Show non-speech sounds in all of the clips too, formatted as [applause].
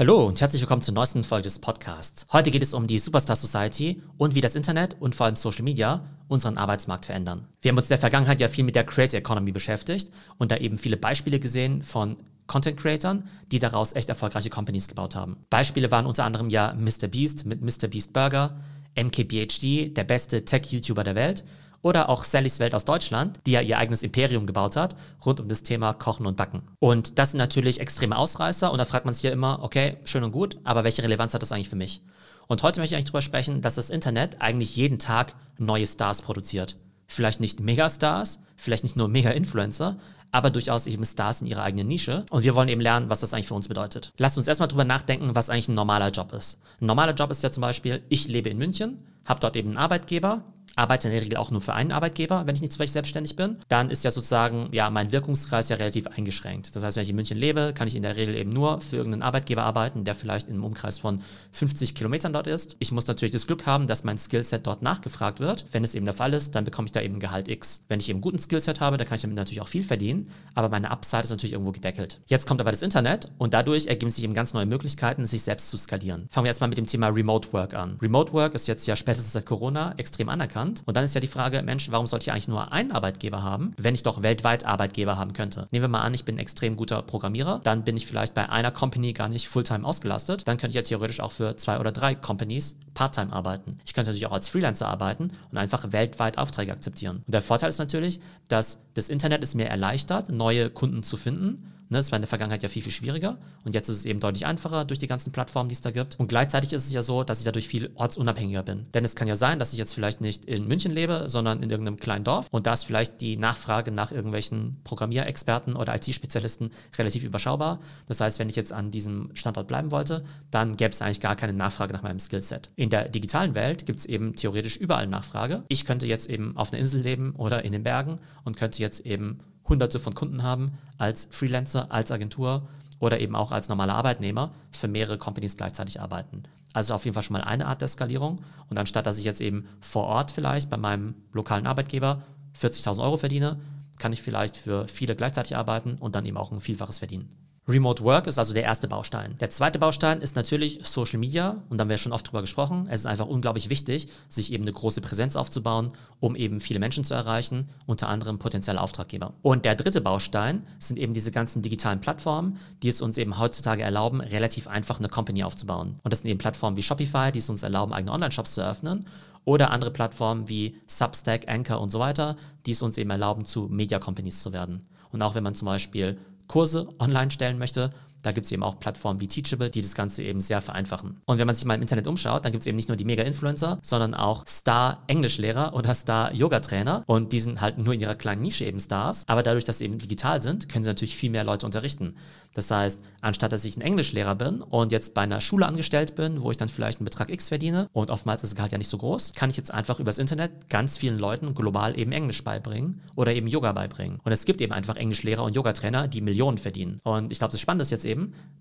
Hallo und herzlich willkommen zur neuesten Folge des Podcasts. Heute geht es um die Superstar Society und wie das Internet und vor allem Social Media unseren Arbeitsmarkt verändern. Wir haben uns in der Vergangenheit ja viel mit der Creator Economy beschäftigt und da eben viele Beispiele gesehen von Content Creatern, die daraus echt erfolgreiche Companies gebaut haben. Beispiele waren unter anderem ja Mr. Beast mit Mr. Beast Burger, MKBHD, der beste Tech-YouTuber der Welt oder auch Sallys Welt aus Deutschland, die ja ihr eigenes Imperium gebaut hat, rund um das Thema Kochen und Backen. Und das sind natürlich extreme Ausreißer und da fragt man sich ja immer, okay, schön und gut, aber welche Relevanz hat das eigentlich für mich? Und heute möchte ich eigentlich darüber sprechen, dass das Internet eigentlich jeden Tag neue Stars produziert. Vielleicht nicht Megastars, vielleicht nicht nur Mega-Influencer, aber durchaus eben Stars in ihrer eigenen Nische. Und wir wollen eben lernen, was das eigentlich für uns bedeutet. Lasst uns erstmal drüber nachdenken, was eigentlich ein normaler Job ist. Ein normaler Job ist ja zum Beispiel, ich lebe in München, habe dort eben einen Arbeitgeber, arbeite in der Regel auch nur für einen Arbeitgeber, wenn ich nicht zufällig selbstständig bin, dann ist ja sozusagen ja mein Wirkungskreis ja relativ eingeschränkt. Das heißt, wenn ich in München lebe, kann ich in der Regel eben nur für irgendeinen Arbeitgeber arbeiten, der vielleicht in einem Umkreis von 50 Kilometern dort ist. Ich muss natürlich das Glück haben, dass mein Skillset dort nachgefragt wird. Wenn es eben der Fall ist, dann bekomme ich da eben Gehalt X. Wenn ich eben guten Skillset habe, dann kann ich damit natürlich auch viel verdienen, aber meine Upside ist natürlich irgendwo gedeckelt. Jetzt kommt aber das Internet und dadurch ergeben sich eben ganz neue Möglichkeiten, sich selbst zu skalieren. Fangen wir erstmal mit dem Thema Remote Work an. Remote Work ist jetzt ja spätestens seit Corona extrem anerkannt und dann ist ja die Frage, Frage, Mensch, warum sollte ich eigentlich nur einen Arbeitgeber haben, wenn ich doch weltweit Arbeitgeber haben könnte? Nehmen wir mal an, ich bin ein extrem guter Programmierer, dann bin ich vielleicht bei einer Company gar nicht Fulltime ausgelastet, dann könnte ich ja theoretisch auch für zwei oder drei Companies Parttime arbeiten. Ich könnte natürlich auch als Freelancer arbeiten und einfach weltweit Aufträge akzeptieren. Und der Vorteil ist natürlich, dass das Internet es mir erleichtert, neue Kunden zu finden Ne, das war in der Vergangenheit ja viel, viel schwieriger. Und jetzt ist es eben deutlich einfacher durch die ganzen Plattformen, die es da gibt. Und gleichzeitig ist es ja so, dass ich dadurch viel ortsunabhängiger bin. Denn es kann ja sein, dass ich jetzt vielleicht nicht in München lebe, sondern in irgendeinem kleinen Dorf. Und da ist vielleicht die Nachfrage nach irgendwelchen Programmierexperten oder IT-Spezialisten relativ überschaubar. Das heißt, wenn ich jetzt an diesem Standort bleiben wollte, dann gäbe es eigentlich gar keine Nachfrage nach meinem Skillset. In der digitalen Welt gibt es eben theoretisch überall Nachfrage. Ich könnte jetzt eben auf einer Insel leben oder in den Bergen und könnte jetzt eben hunderte von Kunden haben als Freelancer, als Agentur oder eben auch als normaler Arbeitnehmer für mehrere Companies gleichzeitig arbeiten. Also auf jeden Fall schon mal eine Art der Skalierung. Und anstatt dass ich jetzt eben vor Ort vielleicht bei meinem lokalen Arbeitgeber 40.000 Euro verdiene, kann ich vielleicht für viele gleichzeitig arbeiten und dann eben auch ein Vielfaches verdienen. Remote Work ist also der erste Baustein. Der zweite Baustein ist natürlich Social Media und da haben wir schon oft drüber gesprochen. Es ist einfach unglaublich wichtig, sich eben eine große Präsenz aufzubauen, um eben viele Menschen zu erreichen, unter anderem potenzielle Auftraggeber. Und der dritte Baustein sind eben diese ganzen digitalen Plattformen, die es uns eben heutzutage erlauben, relativ einfach eine Company aufzubauen. Und das sind eben Plattformen wie Shopify, die es uns erlauben, eigene Online-Shops zu eröffnen oder andere Plattformen wie Substack, Anchor und so weiter, die es uns eben erlauben, zu Media Companies zu werden. Und auch wenn man zum Beispiel Kurse online stellen möchte, da gibt es eben auch Plattformen wie Teachable, die das Ganze eben sehr vereinfachen. Und wenn man sich mal im Internet umschaut, dann gibt es eben nicht nur die Mega-Influencer, sondern auch Star-Englischlehrer oder Star-Yoga-Trainer. Und die sind halt nur in ihrer kleinen Nische eben Stars. Aber dadurch, dass sie eben digital sind, können sie natürlich viel mehr Leute unterrichten. Das heißt, anstatt dass ich ein Englischlehrer bin und jetzt bei einer Schule angestellt bin, wo ich dann vielleicht einen Betrag X verdiene und oftmals ist das Gehalt ja nicht so groß, kann ich jetzt einfach übers Internet ganz vielen Leuten global eben Englisch beibringen oder eben Yoga beibringen. Und es gibt eben einfach Englischlehrer und Yogatrainer, die Millionen verdienen. Und ich glaube, das Spannende ist jetzt eben,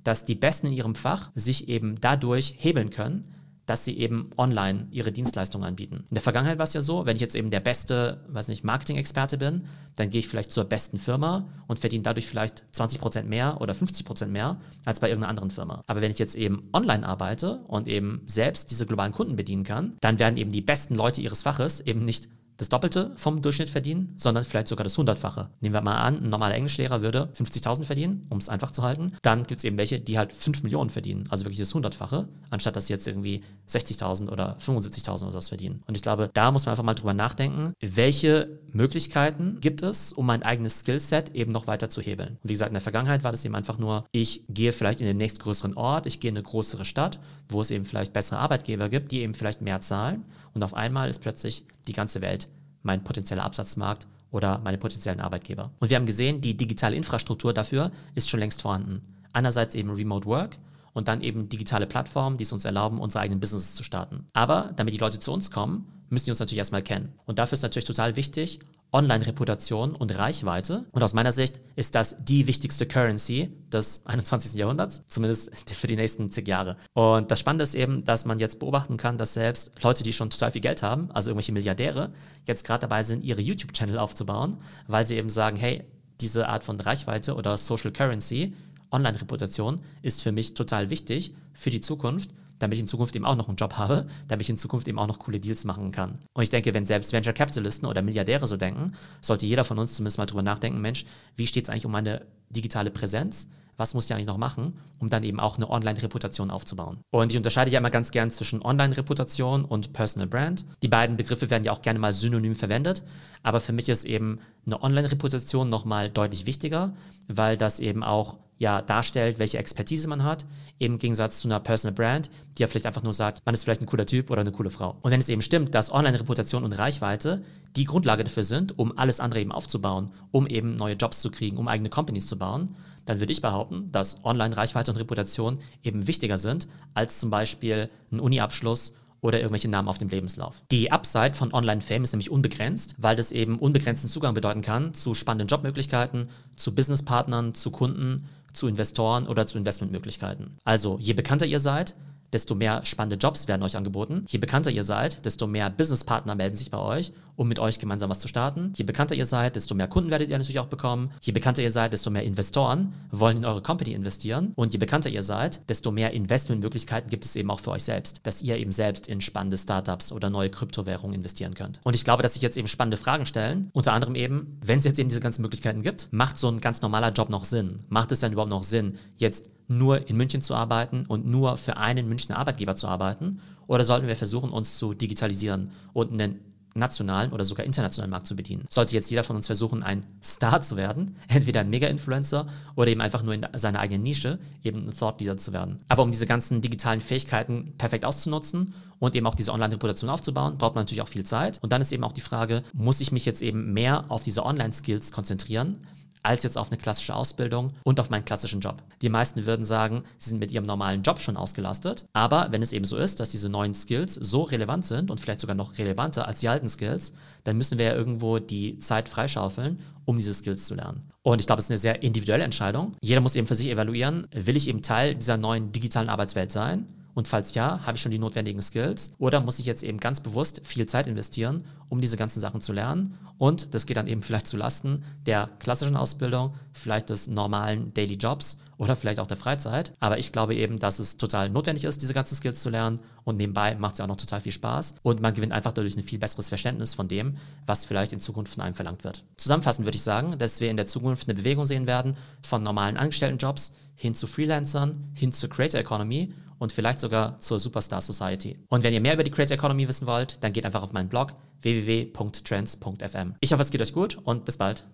dass die Besten in ihrem Fach sich eben dadurch hebeln können, dass sie eben online ihre Dienstleistungen anbieten. In der Vergangenheit war es ja so, wenn ich jetzt eben der beste, weiß nicht, Marketing-Experte bin, dann gehe ich vielleicht zur besten Firma und verdiene dadurch vielleicht 20% mehr oder 50% mehr als bei irgendeiner anderen Firma. Aber wenn ich jetzt eben online arbeite und eben selbst diese globalen Kunden bedienen kann, dann werden eben die besten Leute ihres Faches eben nicht das Doppelte vom Durchschnitt verdienen, sondern vielleicht sogar das Hundertfache. Nehmen wir mal an, ein normaler Englischlehrer würde 50.000 verdienen, um es einfach zu halten. Dann gibt es eben welche, die halt 5 Millionen verdienen, also wirklich das Hundertfache, anstatt dass sie jetzt irgendwie 60.000 oder 75.000 oder was verdienen. Und ich glaube, da muss man einfach mal drüber nachdenken, welche Möglichkeiten gibt es, um mein eigenes Skillset eben noch weiter zu hebeln. Und wie gesagt, in der Vergangenheit war das eben einfach nur, ich gehe vielleicht in den nächstgrößeren Ort, ich gehe in eine größere Stadt, wo es eben vielleicht bessere Arbeitgeber gibt, die eben vielleicht mehr zahlen. Und auf einmal ist plötzlich die ganze Welt mein potenzieller Absatzmarkt oder meine potenziellen Arbeitgeber. Und wir haben gesehen, die digitale Infrastruktur dafür ist schon längst vorhanden. Einerseits eben Remote Work und dann eben digitale Plattformen, die es uns erlauben, unsere eigenen Businesses zu starten. Aber damit die Leute zu uns kommen, müssen die uns natürlich erstmal kennen. Und dafür ist natürlich total wichtig, Online-Reputation und Reichweite. Und aus meiner Sicht ist das die wichtigste Currency des [laughs] 21. Jahrhunderts, zumindest für die nächsten zig Jahre. Und das Spannende ist eben, dass man jetzt beobachten kann, dass selbst Leute, die schon total viel Geld haben, also irgendwelche Milliardäre, jetzt gerade dabei sind, ihre YouTube-Channel aufzubauen, weil sie eben sagen, hey, diese Art von Reichweite oder Social Currency Online-Reputation ist für mich total wichtig für die Zukunft, damit ich in Zukunft eben auch noch einen Job habe, damit ich in Zukunft eben auch noch coole Deals machen kann. Und ich denke, wenn selbst Venture Capitalisten oder Milliardäre so denken, sollte jeder von uns zumindest mal drüber nachdenken, Mensch, wie steht es eigentlich um meine digitale Präsenz? Was muss ich eigentlich noch machen, um dann eben auch eine Online-Reputation aufzubauen? Und ich unterscheide ja immer ganz gern zwischen Online-Reputation und Personal Brand. Die beiden Begriffe werden ja auch gerne mal synonym verwendet, aber für mich ist eben eine Online-Reputation nochmal deutlich wichtiger, weil das eben auch ja darstellt, welche Expertise man hat, im Gegensatz zu einer Personal Brand, die ja vielleicht einfach nur sagt, man ist vielleicht ein cooler Typ oder eine coole Frau. Und wenn es eben stimmt, dass Online-Reputation und Reichweite die Grundlage dafür sind, um alles andere eben aufzubauen, um eben neue Jobs zu kriegen, um eigene Companies zu bauen, dann würde ich behaupten, dass Online-Reichweite und Reputation eben wichtiger sind als zum Beispiel ein Uni-Abschluss oder irgendwelche Namen auf dem Lebenslauf. Die Upside von Online-Fame ist nämlich unbegrenzt, weil das eben unbegrenzten Zugang bedeuten kann zu spannenden Jobmöglichkeiten, zu Businesspartnern, zu Kunden, zu Investoren oder zu Investmentmöglichkeiten. Also je bekannter ihr seid, desto mehr spannende Jobs werden euch angeboten. Je bekannter ihr seid, desto mehr Businesspartner melden sich bei euch, um mit euch gemeinsam was zu starten. Je bekannter ihr seid, desto mehr Kunden werdet ihr natürlich auch bekommen. Je bekannter ihr seid, desto mehr Investoren wollen in eure Company investieren. Und je bekannter ihr seid, desto mehr Investmentmöglichkeiten gibt es eben auch für euch selbst, dass ihr eben selbst in spannende Startups oder neue Kryptowährungen investieren könnt. Und ich glaube, dass sich jetzt eben spannende Fragen stellen. Unter anderem eben, wenn es jetzt eben diese ganzen Möglichkeiten gibt, macht so ein ganz normaler Job noch Sinn? Macht es dann überhaupt noch Sinn, jetzt nur in München zu arbeiten und nur für einen Münchner Arbeitgeber zu arbeiten? Oder sollten wir versuchen, uns zu digitalisieren und einen nationalen oder sogar internationalen Markt zu bedienen. Sollte jetzt jeder von uns versuchen, ein Star zu werden, [laughs] entweder ein Mega-Influencer oder eben einfach nur in seiner eigenen Nische eben ein Thought Leader zu werden. Aber um diese ganzen digitalen Fähigkeiten perfekt auszunutzen und eben auch diese Online-Reputation aufzubauen, braucht man natürlich auch viel Zeit. Und dann ist eben auch die Frage, muss ich mich jetzt eben mehr auf diese Online-Skills konzentrieren? Als jetzt auf eine klassische Ausbildung und auf meinen klassischen Job. Die meisten würden sagen, sie sind mit ihrem normalen Job schon ausgelastet, aber wenn es eben so ist, dass diese neuen Skills so relevant sind und vielleicht sogar noch relevanter als die alten Skills, dann müssen wir ja irgendwo die Zeit freischaufeln, um diese Skills zu lernen. Und ich glaube, es ist eine sehr individuelle Entscheidung. Jeder muss eben für sich evaluieren, will ich eben Teil dieser neuen digitalen Arbeitswelt sein? Und falls ja, habe ich schon die notwendigen Skills oder muss ich jetzt eben ganz bewusst viel Zeit investieren, um diese ganzen Sachen zu lernen? Und das geht dann eben vielleicht zu Lasten der klassischen Ausbildung, vielleicht des normalen Daily Jobs oder vielleicht auch der Freizeit. Aber ich glaube eben, dass es total notwendig ist, diese ganzen Skills zu lernen. Und nebenbei macht es ja auch noch total viel Spaß. Und man gewinnt einfach dadurch ein viel besseres Verständnis von dem, was vielleicht in Zukunft von einem verlangt wird. Zusammenfassend würde ich sagen, dass wir in der Zukunft eine Bewegung sehen werden von normalen Angestelltenjobs hin zu Freelancern, hin zur Creator Economy und vielleicht sogar zur Superstar Society. Und wenn ihr mehr über die Creator Economy wissen wollt, dann geht einfach auf meinen Blog www.trends.fm. Ich hoffe, es geht euch gut und bis bald.